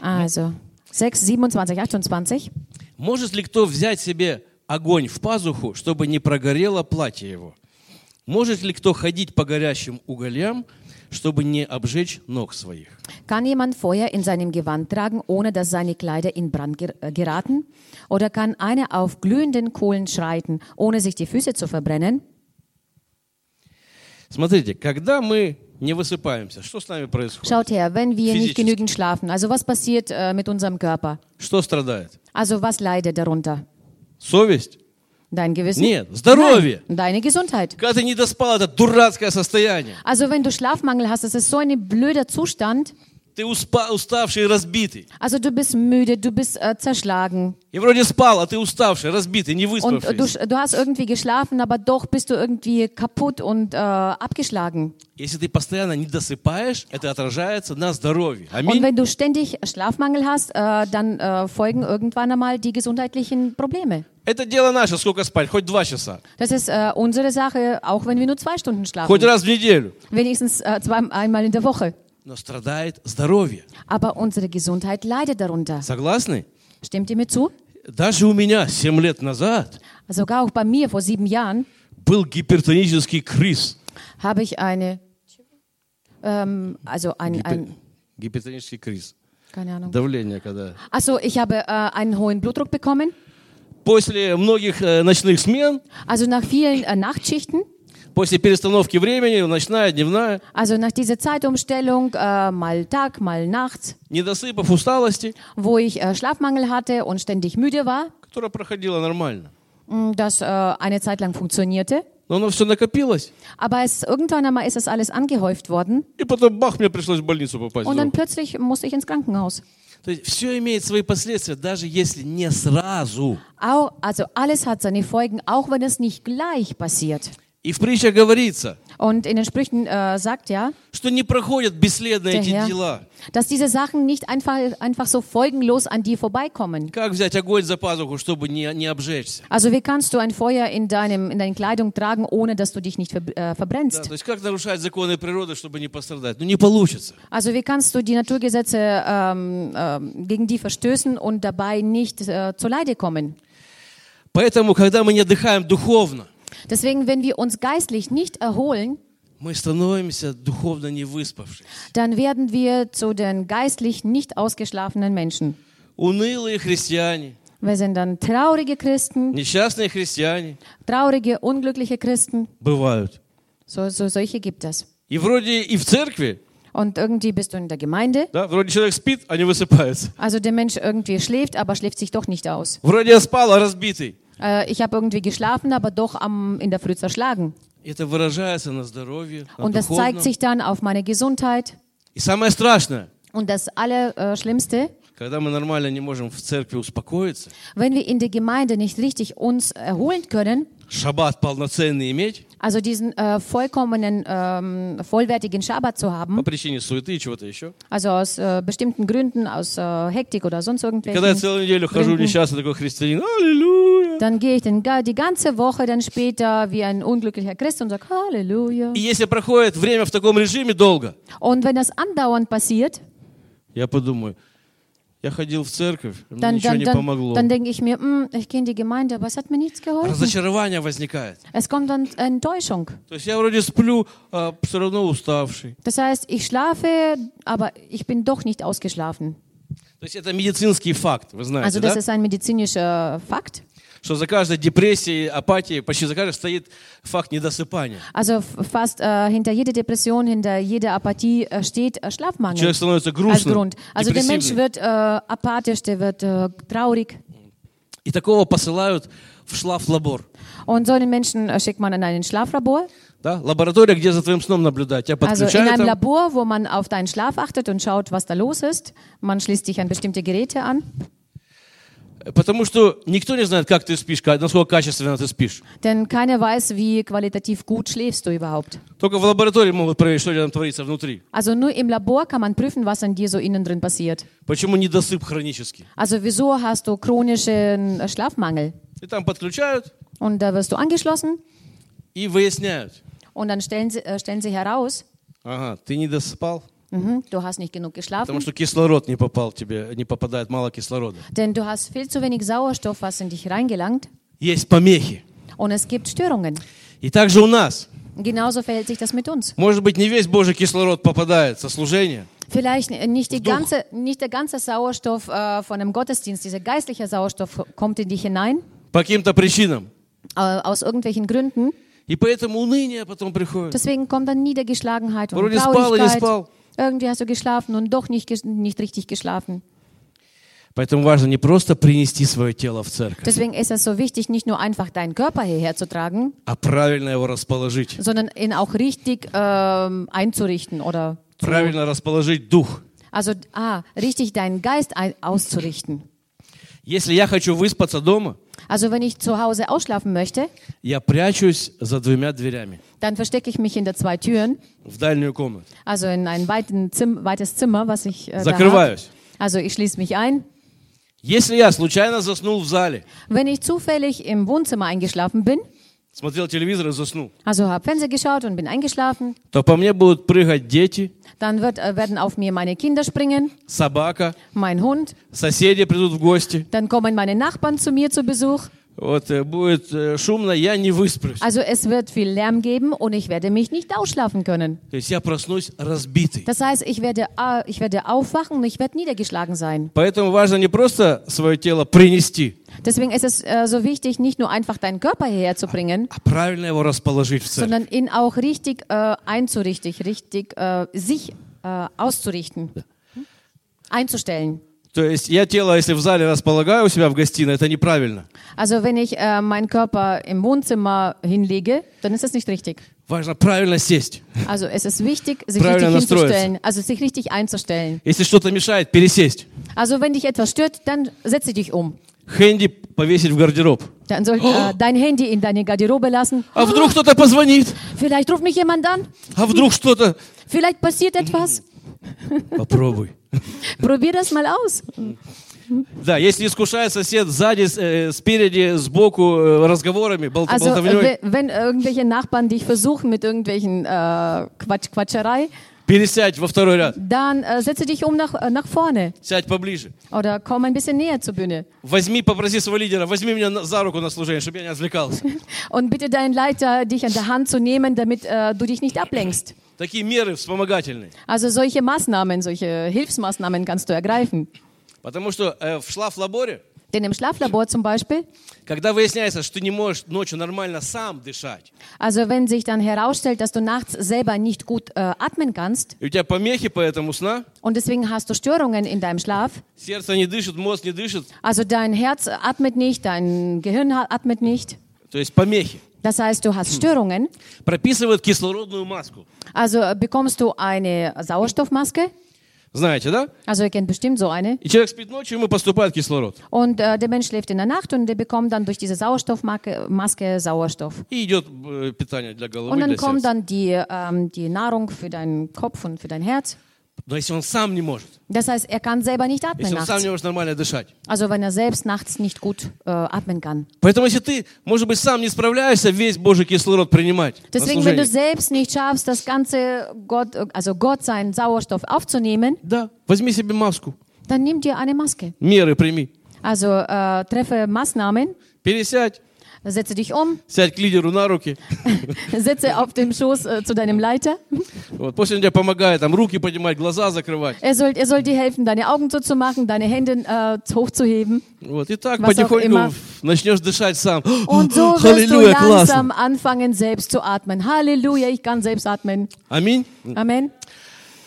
Also 6, 27, 28. Может ли кто взять себе огонь в пазуху, чтобы не прогорело платье его? Может ли кто ходить по горящим уголям, чтобы не обжечь ног своих? Kann jemand Feuer in seinem Gewand tragen, ohne dass seine Kleider in Brand ger- äh, geraten? Oder kann einer auf glühenden Kohlen schreiten, ohne sich die Füße zu verbrennen? Смотрите, когда мы не высыпаемся, что с нами происходит? Schaut her, wenn wir nicht Physisch. genügend schlafen, also was passiert äh, mit unserem Körper? Что страдает? Also was leidet darunter? Совесть? Dein Gewissen? Нет, здоровье. Nein, deine Gesundheit. Когда ты не доспал, это дурацкое состояние. Also wenn du Schlafmangel hast, das ist so ein blöder Zustand. Ты успа- уставший и разбитый. Also du bist müde, du bist äh, zerschlagen И вроде спал, а ты уставший, разбитый, не und äh, du, выспавшийся. du hast irgendwie geschlafen, aber doch bist du irgendwie kaputt und äh, abgeschlagen. Если ты постоянно не досыпаешь, это отражается на здоровье. Und Аминь. wenn du ständig Schlafmangel hast, äh, dann äh, folgen irgendwann einmal die gesundheitlichen Probleme. Это дело наше, сколько спать, хоть два часа, Das ist äh, unsere Sache, auch wenn wir nur zwei Stunden хоть schlafen. раз в неделю. Wenigstens äh, zwei, einmal in der Woche. Но страдает здоровье. Aber unsere Gesundheit leidet darunter. Согласны? Stimmt ihr mir zu? Даже у меня 7 лет назад Sogar auch bei mir vor sieben Jahren был гипертонический криз. habe ich eine, ähm, also ein, Гипер- ein Гипертонический криз. keine Ahnung. Давление, когда... Also ich habe äh, einen hohen Blutdruck bekommen. После многих э, ночных смен, Also nach vielen äh, Nachtschichten, после перестановки времени, ночная, дневная, also nach dieser Zeitumstellung, äh, mal Tag, mal Nacht, недосыпав усталости, wo ich äh, Schlafmangel hatte und ständig müde war, которая проходила нормально. mh, das äh, eine Zeit lang funktionierte. Но оно все накопилось. Aber es, irgendwann einmal ist das alles angehäuft worden И потом, бах, мне пришлось в больницу попасть. und dann вдруг. plötzlich musste ich ins Krankenhaus. То есть все имеет свои последствия, даже если не сразу. Au, also alles hat seine Folgen, auch wenn es nicht gleich passiert. И в притчах говорится, Und in den Sprüchen äh, sagt ja, что не проходят бесследно эти Herr, дела. dass diese Sachen nicht einfach, einfach so folgenlos an dir vorbeikommen. Как взять огонь за пазуху, чтобы не, не обжечься? Also wie kannst du ein Feuer in, deinem, in deine Kleidung tragen, ohne dass du dich nicht ver, äh, Да, verbrennst? то есть как нарушать законы природы, чтобы не пострадать? Ну не получится. Also wie kannst du die Naturgesetze ähm, ähm, gegen die verstößen und dabei nicht äh, zu Leide kommen? Поэтому, когда мы не отдыхаем духовно, Deswegen, wenn wir uns geistlich nicht erholen, мы становимся духовно не выспавшись. dann werden wir zu den geistlich nicht ausgeschlafenen Menschen. Унылые христиане, Wir sind dann traurige Christen, несчастные христиане traurige, unglückliche Christen. бывают. So, so solche gibt es. И вроде и в церкви, Und irgendwie bist du in der Gemeinde. да, вроде человек спит, а не высыпается. Also der Mensch irgendwie schläft, aber schläft sich doch nicht aus. Вроде я спал, а разбитый. Äh, ich habe irgendwie geschlafen, aber doch am, in der Früh zerschlagen. Это выражается на здоровье, на Und das духовном. zeigt sich dann auf meine Gesundheit. И самое страшное, Und das Allerschlimmste, когда мы нормально не можем в церкви успокоиться, wenn wir in der Gemeinde nicht richtig uns erholen können, шаббат полноценный иметь Also diesen äh, vollkommenen, ähm, vollwertigen Schabbat zu по haben, причине суеты и чего-то еще. also aus äh, bestimmten Gründen, aus äh, Hektik oder sonst Когда я irgendwelchen, целую неделю хожу Gründen. несчастный такой христианин, аллилуйя. dann gehe ich den, ga- die ganze Woche dann später wie ein unglücklicher Christ und sage Halleluja. И если проходит время в таком режиме долго, Und wenn das andauernd passiert, я подумаю, я ходил в церковь, мне dann, ничего dann, не dann, помогло. dann denke ich mir, "Hm, ich gehe in die Gemeinde, aber es hat mir nichts geholfen. Разочарование возникает. Es kommt dann Enttäuschung. То есть я вроде сплю, а все равно уставший. Das heißt, ich schlafe, aber ich bin doch nicht ausgeschlafen. То есть это медицинский факт, вы знаете, Also das да? ist ein medizinischer Fakt. Что за каждой депрессией, апатией, почти за каждой стоит факт недосыпания. Also f- fast äh, hinter jeder Depression, hinter jeder Apathie äh, steht äh, Schlafmangel Человек становится als грустным, Grund. Also der Mensch депрессивным. wird äh, apathisch, der wird äh, traurig. И такого посылают в шлаф-лабор. Und so einen Menschen äh, schickt man in ein Schlaflabor. Да? Лаборатория, где за твоим сном наблюдать. Тебя Also in подключают einem там, Labor, wo man auf deinen Schlaf achtet und schaut, was da los ist. Man schließt sich an bestimmte Geräte an. потому что никто не знает, как ты спишь, ка- насколько качественно ты спишь. Denn keiner weiß, wie qualitativ gut schläfst du überhaupt. Только в лаборатории могут проверить, что там творится внутри. Also nur im Labor kann man prüfen, was an dir so innen drin passiert. Почему недосып хронический. Also wieso hast du chronischen Schlafmangel? И там подключают Und da wirst du angeschlossen и выясняют. und dann stellen sie, äh, stellen sie heraus, Ага, ты не досыпал, mhm, du hast nicht genug потому geschlafen, что кислород не попал тебе, не попадает мало кислорода. denn du hast viel zu wenig Sauerstoff, was in dich reingelangt Есть помехи. und es gibt Störungen. И также у нас. Genauso verhält sich das mit uns. Может быть, не весь Божий кислород попадает со служения, Vielleicht nicht, die Doch. ganze, nicht der ganze Sauerstoff äh, von einem Gottesdienst, dieser geistliche Sauerstoff kommt in dich hinein, по каким-то причинам. äh, aus irgendwelchen Gründen. И поэтому уныние потом приходит. Deswegen kommt dann Niedergeschlagenheit und Вроде спал или Traurigkeit. спал. Irgendwie hast du geschlafen und doch nicht, ges- nicht richtig geschlafen. Поэтому важно не просто принести свое тело в церковь, Deswegen ist es so wichtig, nicht nur einfach deinen Körper hierher zu tragen, а правильно его расположить. sondern ihn auch richtig ähm, einzurichten oder zu, Правильно расположить дух. also ah, richtig deinen Geist ein, auszurichten. Если я хочу выспаться дома, Also wenn ich zu Hause ausschlafen möchte, я прячусь за двумя дверями dann verstecke ich mich hinter zwei Türen, в дальнюю комнату. also in ein weiten Zim weites Zimmer, was ich äh, da habe. Закрываюсь. Also ich schließe mich ein. Если я случайно заснул в зале, Wenn ich zufällig im Wohnzimmer eingeschlafen bin, смотрел телевизор и заснул, also habe Fernsehen geschaut und bin eingeschlafen, то по мне будут прыгать дети, dann wird, äh, werden auf mir meine Kinder springen, собака, mein Hund, соседи придут в гости. dann kommen meine Nachbarn zu mir zu Besuch. Вот äh, будет äh, шумно, я не высплюсь. Also es wird viel Lärm geben und ich werde mich nicht ausschlafen können. То есть я проснусь разбитый. Das heißt, ich werde, äh, ich werde aufwachen und ich werde niedergeschlagen sein. Поэтому важно не просто свое тело принести, Deswegen ist es äh, so wichtig, nicht nur einfach deinen Körper hierher zu bringen, а правильно его расположить в церковь. sondern ihn auch richtig äh, einzurichten, richtig äh, sich äh, auszurichten, einzustellen. То есть я тело, если в зале располагаю у себя в гостиной, это неправильно. Also wenn ich äh, meinen Körper im Wohnzimmer hinlege, dann ist das nicht richtig. Важно правильно сесть. Also es ist wichtig, sich Правильно richtig hinzustellen, also sich richtig einzustellen. Если что-то мешает, пересесть. Also wenn dich etwas stört, dann setze dich um. Хэнди повесить в гардероб. Dann soll äh, dein Handy in deine Garderobe lassen. А вдруг кто-то позвонит? Vielleicht ruft mich jemand an. А вдруг что-то... Vielleicht passiert etwas. Попробуй. Probier das mal aus. Да, если искушает сосед сзади, с- э, спереди, сбоку э, разговорами, бол- Also болтовней, äh, wenn irgendwelche Nachbarn dich versuchen mit irgendwelchen äh, Quatsch, Quatscherei, пересядь во второй ряд. dann äh, setze dich um nach, äh, nach vorne Сядь поближе. oder komm ein bisschen näher zur Bühne. Возьми, попроси своего лидера, возьми меня на- за руку на служение, чтобы я не отвлекался. Und bitte deinen Leiter, dich an der Hand zu nehmen, damit äh, du dich nicht ablenkst. Такие меры вспомогательные. Also solche Maßnahmen, solche Hilfsmaßnahmen kannst du ergreifen. Потому что э, в шлаф-лаборе, Denn im Schlaflabor zum Beispiel, когда выясняется, что ты не можешь ночью нормально сам дышать, also wenn sich dann herausstellt, dass du nachts selber nicht gut äh, atmen kannst и у тебя помехи по этому сна, und deswegen hast du Störungen in deinem Schlaf, сердце не дышит, мозг не дышит, also dein Herz atmet nicht, dein Gehirn ha- atmet nicht, то есть помехи, das heißt, du hast Störungen, прописывают кислородную маску. also äh, bekommst du eine Sauerstoffmaske, Знаете, да? Also ihr kennt bestimmt so eine. И человек спит ночью, ему поступает кислород. Und äh, der Mensch schläft in der Nacht und der bekommt dann durch diese Sauerstoffmaske Maske Sauerstoff. И идет э, питание для головы, Und dann для kommt сердца. dann die, ähm, die Nahrung für deinen Kopf und für dein Herz. Но если он сам не может, Das heißt, er kann selber nicht atmen если он сам не может нормально дышать. Also wenn er selbst nachts nicht gut äh, atmen kann. Поэтому если ты, может быть, сам не справляешься весь Божий кислород принимать Deswegen, wenn du selbst nicht schaffst, das ganze Gott, also Gott seinen Sauerstoff aufzunehmen, да, возьми себе маску, dann nimm dir eine Maske. меры прими. Also äh, treffe Maßnahmen, Пересядь, setze dich um, сядь к лидеру на руки. setze auf dem Schoß äh, zu deinem Leiter. Вот, пусть он тебе помогает, там руки поднимать, глаза закрывать. Er soll, er soll dir helfen, deine Augen zuzumachen, deine Hände äh, hochzuheben. Вот, и так Was auch потихоньку immer. начнешь дышать сам. Und so wirst du Halleluja, классно. langsam anfangen, selbst zu atmen. Halleluja, ich kann selbst atmen. Аминь. Amen.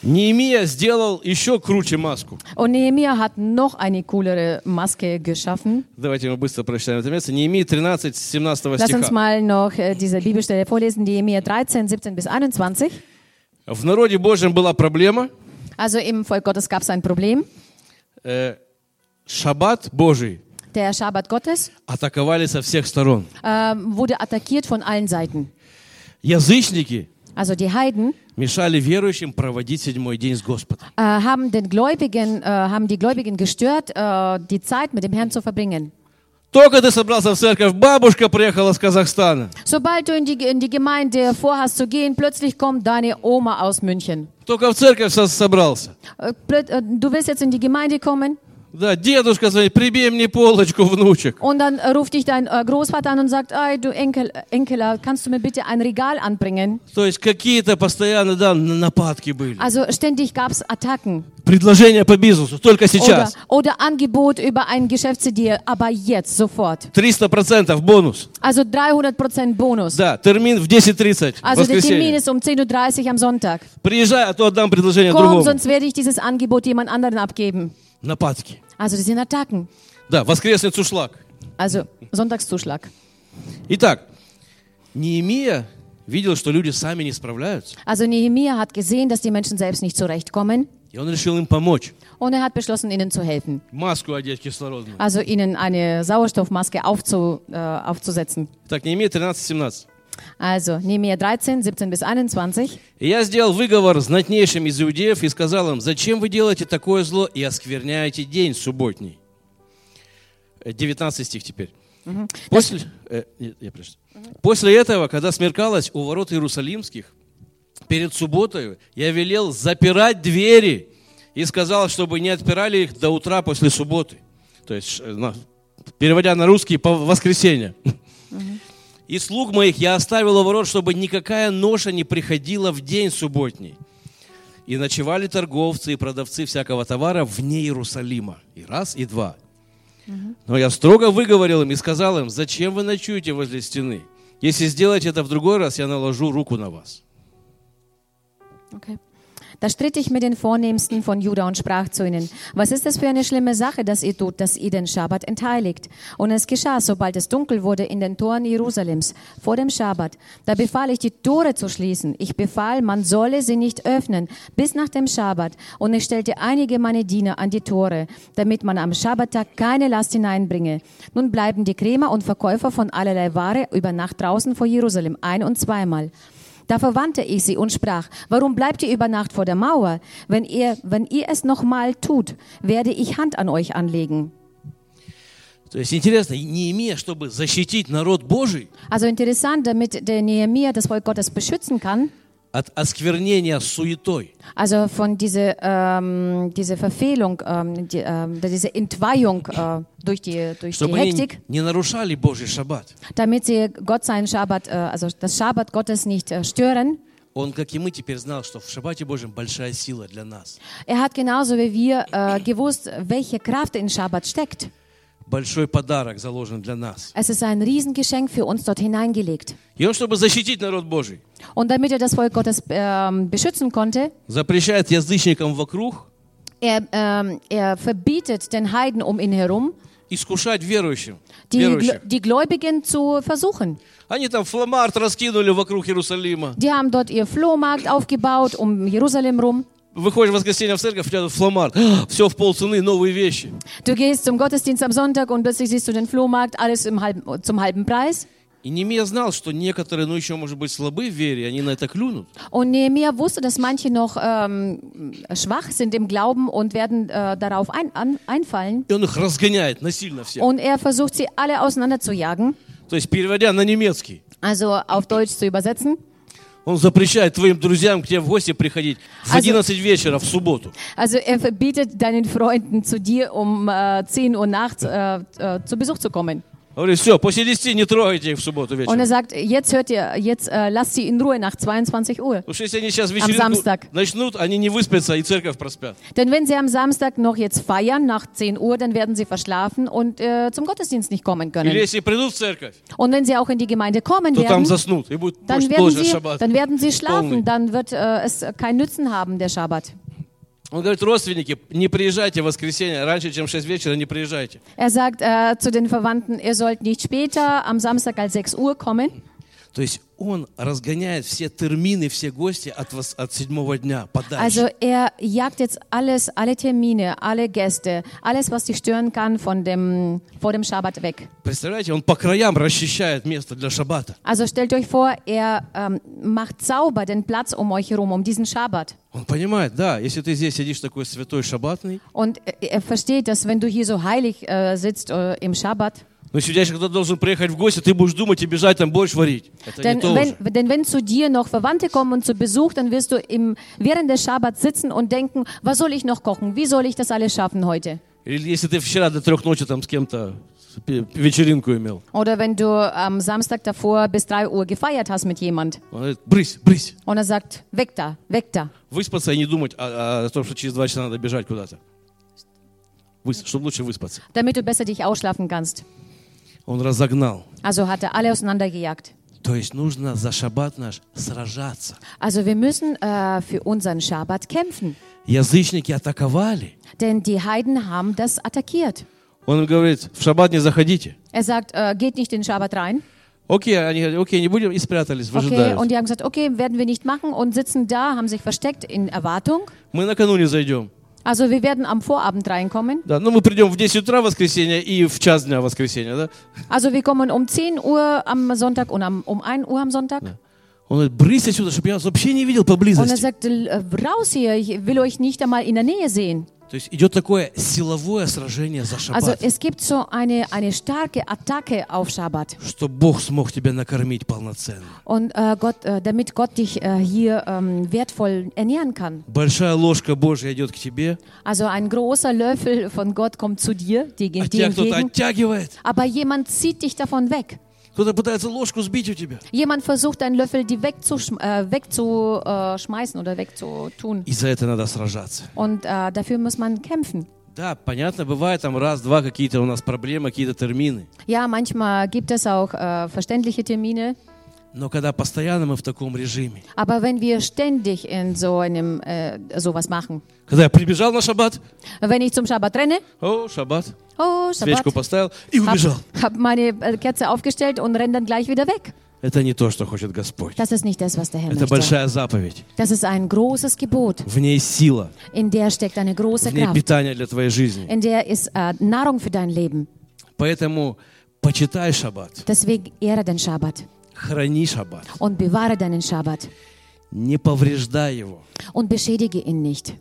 Неемия сделал еще круче маску. Und Nehemiah hat noch eine coolere Maske geschaffen. Давайте мы быстро прочитаем это место. Неемия 13, с 17 Lass uns стиха. mal noch äh, diese Bibelstelle vorlesen, Nehemiah 13, 17 bis 21. В народе Божьем была проблема. Also im Volk Gottes gab es ein Problem. Э, Шаббат Божий Der Schabbat Gottes атаковали со всех сторон. ähm, wurde attackiert von allen Seiten. Язычники Also die Heiden мешали верующим проводить седьмой день с Господом. äh, haben den Gläubigen, äh, haben die Gläubigen gestört, äh, die Zeit mit dem Herrn zu verbringen. Только ты собрался в церковь, бабушка приехала с Казахстана. Sobald du in die, in die Gemeinde vorhast zu gehen, plötzlich kommt deine Oma aus München. Только в церковь со- собрался. Äh, plöt- äh, Du willst jetzt in die Gemeinde kommen Да, дедушка звонит, прибей мне полочку, внучек. und dann äh, ruft dich dein äh, Großvater an und sagt, Ey, du Enkel, äh, Enkeler, kannst du mir bitte ein Regal anbringen? То есть какие-то постоянно, да, нападки были. Also ständig gab es Attacken Предложения по бизнесу, только oder, сейчас. oder Angebot über ein Geschäftsidee, aber jetzt, sofort. 300% бонус. Also 300% Bonus. Да, термин в 10.30, в Also der Termin ist um 10.30 Uhr am Sonntag. Приезжай, а то отдам предложение Komm, другому. sonst werde ich dieses Angebot jemand anderen abgeben. Нападки. Also das sind Attacken. Да, воскресный цушлак. Also Sonntagszuschlag. Итак, Неемия видел, что люди сами не справляются, Also Nehemiah hat gesehen, dass die Menschen selbst nicht zurechtkommen и он решил им помочь. und er hat beschlossen, ihnen zu helfen. Маску одеть кислородную. Also ihnen eine Sauerstoffmaske aufzu, äh, aufzusetzen. Так, Неемия 13-17. Also Nehemiah 13, 17 bis 21. «И я сделал выговор знатнейшим из иудеев и сказал им, зачем вы делаете такое зло и оскверняете день субботний?» Э, 19 стих теперь. После, э, нет, я прочитаю. После этого, когда смеркалось у ворот Иерусалимских, перед субботой я велел запирать двери и сказал, чтобы не отпирали их до утра после субботы. То есть, э, переводя на русский, по воскресенье. И слуг моих я оставил у ворот, чтобы никакая ноша не приходила в день субботний. И ночевали торговцы и продавцы всякого товара вне Иерусалима. И раз, и два. Но я строго выговорил им и сказал им, зачем вы ночуете возле стены? Если сделаете это в другой раз, я наложу руку на вас. Okay. Da stritt ich mit den Vornehmsten von Juda und sprach zu ihnen, was ist das für eine schlimme Sache, dass ihr tut, dass ihr den Schabbat entheiligt? Und es geschah, sobald es dunkel wurde in den Toren Jerusalems vor dem Schabbat. Da befahl ich, die Tore zu schließen. Ich befahl, man solle sie nicht öffnen bis nach dem Schabbat. Und ich stellte einige meiner Diener an die Tore, damit man am Schabbattag keine Last hineinbringe. Nun bleiben die Krämer und Verkäufer von allerlei Ware über Nacht draußen vor Jerusalem ein- und zweimal. Da verwandte ich sie und sprach, warum bleibt ihr über Nacht vor der Mauer? Wenn ihr, wenn ihr es nochmal tut, werde ich Hand an euch anlegen. Also interessant, damit der Nehemiah das Volk Gottes beschützen kann. От осквернения суетой, also von dieser ähm, diese Verfehlung, ähm, die, ähm, diese Entweihung äh, durch die, durch die чтобы они Hektik, не нарушали Божий шаббат. damit sie Gott seinen Schabbat, äh, also das Schabbat Gottes nicht äh, stören. Он, как и мы, теперь знал, что в шаббате Божьем большая сила для нас. Er hat genauso wie wir äh, gewusst, welche Kraft in Schabbat steckt. Большой подарок заложен для нас. Es ist ein Riesengeschenk für uns dort hineingelegt. И он, чтобы защитить народ Божий, Und damit er das Volk Gottes ähm, beschützen konnte, запрещает язычникам вокруг er, ähm, er verbietet den Heiden um ihn herum, искушать верующим, die, Gl- верующих. die Gläubigen zu versuchen. Они там фламарт раскинули вокруг Иерусалима. Die haben dort ihr Flohmarkt aufgebaut um Jerusalem rum. выходишь в воскресенье в церковь, у тебя тут фломар, все в полцены, новые вещи. Du gehst zum Gottesdienst am Sonntag und plötzlich siehst du den Flohmarkt, alles im halben, zum halben Preis. И Немия знал, что некоторые, ну еще, может быть, слабы в вере, они на это клюнут. Und Nehemiah wusste, dass manche noch ähm, schwach sind im Glauben und werden äh, darauf ein, an, einfallen. И он их разгоняет насильно всех. Und er versucht, sie alle auseinanderzujagen, То есть, переводя на немецкий, also auf Deutsch zu übersetzen. Он запрещает твоим друзьям к тебе в гости приходить в Also- 11 вечера в субботу. Also er verbietet deinen Freunden zu dir um äh, 10 Uhr nachts äh, äh, zu Besuch zu kommen. Говорит, все, после 10 не трогайте их в субботу Und er вечером. sagt, jetzt hört ihr, jetzt äh, lasst sie in Ruhe nach 22 Uhr. Потому что если они сейчас вечеринку Samstag. начнут, они не выспятся и церковь проспят. Denn wenn sie am Samstag noch jetzt feiern, nach 10 Uhr, dann werden sie verschlafen und äh, zum Gottesdienst nicht kommen Или können. если придут в церковь, Und wenn sie auch in die Gemeinde kommen то там werden, заснут. И будет dann больше werden тоже sie, шаббат. dann werden sie Полный. schlafen, dann wird äh, es keinen Nützen haben, der Schabbat. Он говорит, родственники, не приезжайте в воскресенье, раньше, чем в 6 вечера не приезжайте. Er sagt äh, zu den Verwandten, ihr sollt nicht später am Samstag als 6 Uhr kommen. То есть он разгоняет все термины, все гости от, вос- от седьмого дня подальше. Also er jagt jetzt alles, alle Termine, alle Gäste, alles, was dich stören kann von dem, vor dem Schabbat weg. Представляете, он по краям расчищает место для шаббата. Also stellt euch vor, er ähm, macht sauber den Platz um euch herum, um diesen Schabbat. Он понимает, да, если ты здесь сидишь такой святой шаббатный, Und er versteht, dass wenn du hier so heilig äh, sitzt äh, im Schabbat, но сидящий, когда должен приехать в гости, ты будешь думать и бежать там борщ варить. Это denn не то wenn, уже. denn wenn zu dir noch Verwandte kommen und zu Besuch, dann wirst du im, während des Schabbats sitzen und denken, was soll ich noch kochen? Wie soll ich das alles schaffen heute? Или если ты вчера до трех ночи там с кем-то пе- вечеринку имел. Oder wenn du am Samstag davor bis 3 Uhr gefeiert hast mit jemand Он говорит, брысь, брысь. und er sagt, weg da, weg da. Выспаться и не думать о, о том, что через два часа надо бежать куда-то. Выс- чтобы лучше выспаться. damit du besser dich ausschlafen kannst. Он разогнал. Also hat er alle auseinandergejagt. То есть нужно за шаббат наш сражаться. Also wir müssen äh, für unseren Schabbat kämpfen, Язычники атаковали. denn die Heiden haben das attackiert. Он им говорит, в шаббат не заходите. Er sagt, äh, geht nicht in den Schabbat rein. Окей, они говорят, окей, не будем, и спрятались, Okay, выжидают. und die haben gesagt, okay, werden wir nicht machen und sitzen da, haben sich versteckt in Erwartung. Мы накануне зайдем. Also wir werden am Vorabend reinkommen. Да, ну мы придем в 10 утра воскресенья и в час дня воскресенья, да? Also wir kommen um 10 Uhr am Sonntag und am, um 1 Uhr am Sonntag. Он говорит, брысь отсюда, чтобы я вас вообще не видел Und er поблизости. sagt, äh, raus hier, ich will euch nicht einmal in der Nähe sehen. То есть идет такое силовое сражение за Also шаббат, es gibt so eine, eine starke Attacke auf Schabbat. что Бог смог тебя накормить полноценно. Und äh, Gott, äh, damit Gott dich äh, hier ähm, wertvoll ernähren kann. Большая ложка Божья идет к тебе, Also ein großer Löffel von Gott kommt zu dir, die а тебя dir кто-то entgegen. оттягивает. Aber jemand zieht dich davon weg. Кто-то пытается ложку сбить у тебя. Jemand versucht, deinen Löffel die wegzuschm äh, wegzuschmeißen oder wegzutun. И за это надо сражаться. Und äh, dafür muss man kämpfen. Да, понятно, бывает там раз-два какие-то у нас проблемы, какие-то термины. Ja, manchmal gibt es auch äh, verständliche Termine. Но когда постоянно мы в таком режиме, Aber wenn wir ständig in so einem äh, sowas machen, когда я прибежал на шаббат, wenn ich zum Schabbat renne, о, шаббат, oh, свечку Schabbat, поставил и hab, убежал. hab meine äh, Kerze aufgestellt und renne dann gleich wieder weg. Это не то, что хочет Господь. Das ist nicht das, was der Herr Это möchte. большая заповедь. Das ist ein großes Gebot. В ней сила, In der steckt eine große в ней Kraft. питание для твоей жизни. In der ist äh, Nahrung für dein Leben. Поэтому почитай шаббат, Deswegen ehre den Schabbat храни шаббат, und bewahre deinen Schabbat не повреждай его und beschädige ihn nicht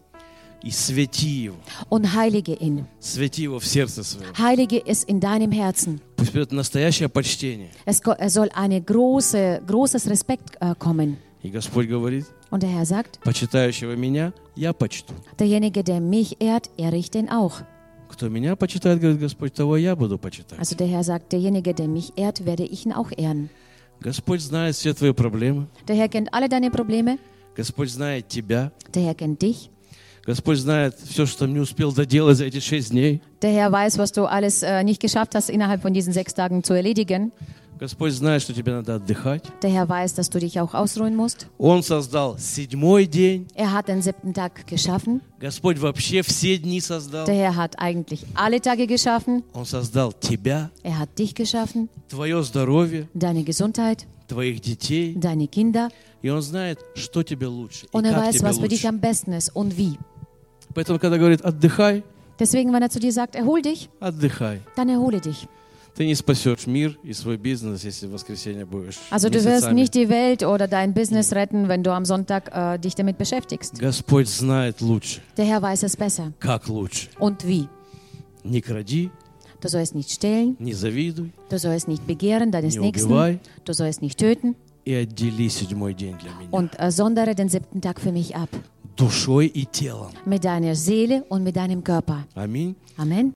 и свети его. und heilige ihn. Свети его в сердце своем. Heilige es in deinem Herzen. Пусть придет настоящее почтение. Es, ko- es soll eine große, großes Respekt äh, kommen. И Господь говорит, Und der Herr sagt, почитающего меня я почту. derjenige, der mich ehrt, ehre ich den auch. Кто меня почитает, говорит Господь, того я буду почитать. Also der Herr sagt, derjenige, der mich ehrt, werde ich ihn auch ehren. Господь знает все твои проблемы. Der Herr kennt alle deine Probleme. Господь знает тебя. Der Herr kennt dich. Der Herr weiß, was du alles äh, nicht geschafft hast, innerhalb von diesen sechs Tagen zu erledigen. Der Herr weiß, dass du dich auch ausruhen musst. Er hat den siebten Tag geschaffen. Der Herr hat eigentlich alle Tage geschaffen. Er hat dich geschaffen. Deine Gesundheit. Deine Kinder. Und er weiß, was für dich am besten ist und wie. Поэтому, когда говорит «отдыхай», Deswegen, wenn er zu dir sagt, erhol dich, отдыхай. dann erhole dich. Ты не спасешь мир и свой бизнес, если в воскресенье будешь Also du wirst месяцами. nicht die Welt oder dein Business retten, wenn du am Sonntag äh, dich damit beschäftigst. Господь знает лучше, Der Herr weiß es besser. как лучше. Und wie? Не кради, Du sollst nicht stehlen, не завидуй du sollst nicht begehren deines Не Nächsten, убивай. du sollst nicht töten и отдели седьмой день для меня. und äh, sondere den siebten Tag für mich ab. Душой и телом. Mit deiner Seele und mit deinem Körper. Аминь. Amen.